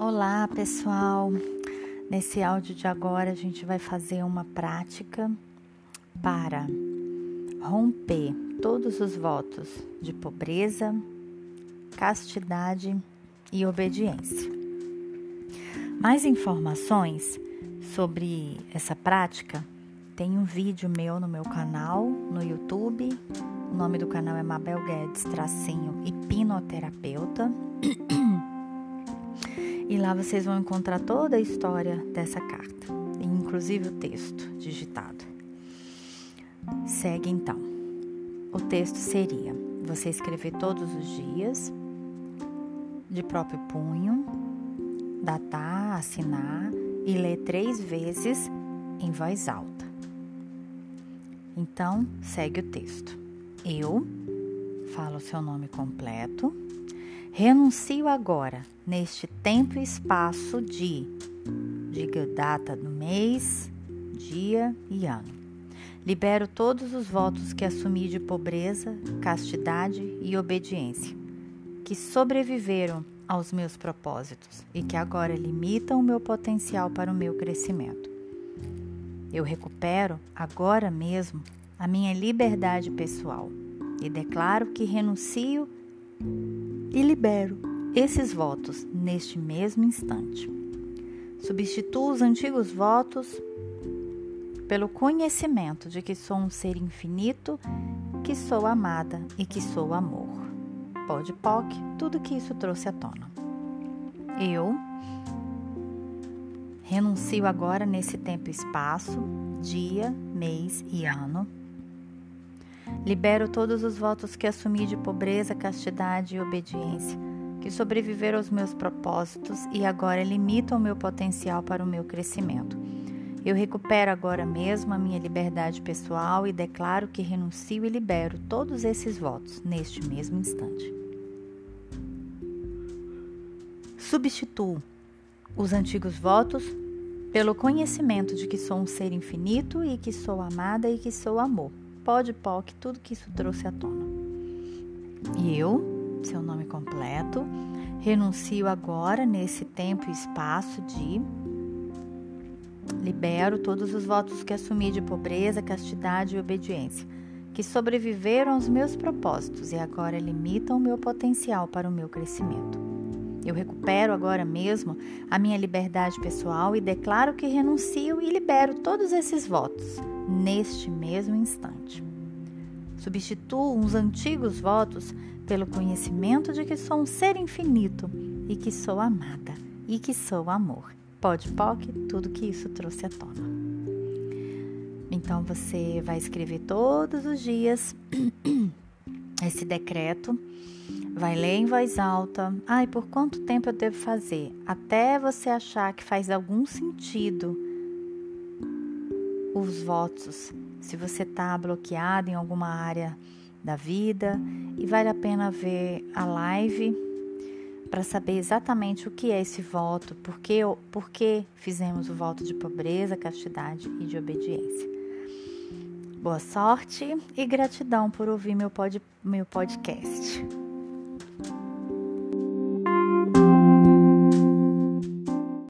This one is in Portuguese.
Olá, pessoal. Nesse áudio de agora a gente vai fazer uma prática para romper todos os votos de pobreza, castidade e obediência. Mais informações sobre essa prática tem um vídeo meu no meu canal no YouTube. O nome do canal é Mabel Guedes Tracinho Hipnoterapeuta. E lá vocês vão encontrar toda a história dessa carta, inclusive o texto digitado. Segue então. O texto seria: você escrever todos os dias, de próprio punho, datar, assinar e ler três vezes em voz alta. Então, segue o texto. Eu falo o seu nome completo Renuncio agora, neste tempo e espaço de, diga data do mês, dia e ano. Libero todos os votos que assumi de pobreza, castidade e obediência, que sobreviveram aos meus propósitos e que agora limitam o meu potencial para o meu crescimento. Eu recupero agora mesmo a minha liberdade pessoal e declaro que renuncio e libero esses votos neste mesmo instante. Substituo os antigos votos pelo conhecimento de que sou um ser infinito, que sou amada e que sou amor. Pode POC, tudo que isso trouxe à tona. Eu renuncio agora nesse tempo e espaço, dia, mês e ano Libero todos os votos que assumi de pobreza, castidade e obediência, que sobreviveram aos meus propósitos e agora limitam o meu potencial para o meu crescimento. Eu recupero agora mesmo a minha liberdade pessoal e declaro que renuncio e libero todos esses votos neste mesmo instante. Substituo os antigos votos pelo conhecimento de que sou um ser infinito e que sou amada e que sou amor pode POC, tudo que isso trouxe à tona. E eu, seu nome completo, renuncio agora nesse tempo e espaço de libero todos os votos que assumi de pobreza, castidade e obediência, que sobreviveram aos meus propósitos e agora limitam o meu potencial para o meu crescimento. Eu recupero agora mesmo a minha liberdade pessoal e declaro que renuncio e libero todos esses votos neste mesmo instante. Substituo os antigos votos pelo conhecimento de que sou um ser infinito e que sou amada e que sou amor. Pode, POC, tudo que isso trouxe à tona. Então você vai escrever todos os dias esse decreto, vai ler em voz alta. Ai, por quanto tempo eu devo fazer? Até você achar que faz algum sentido os votos, se você está bloqueado em alguma área da vida e vale a pena ver a live para saber exatamente o que é esse voto, por que, por que fizemos o voto de pobreza, castidade e de obediência. Boa sorte e gratidão por ouvir meu, pod, meu podcast.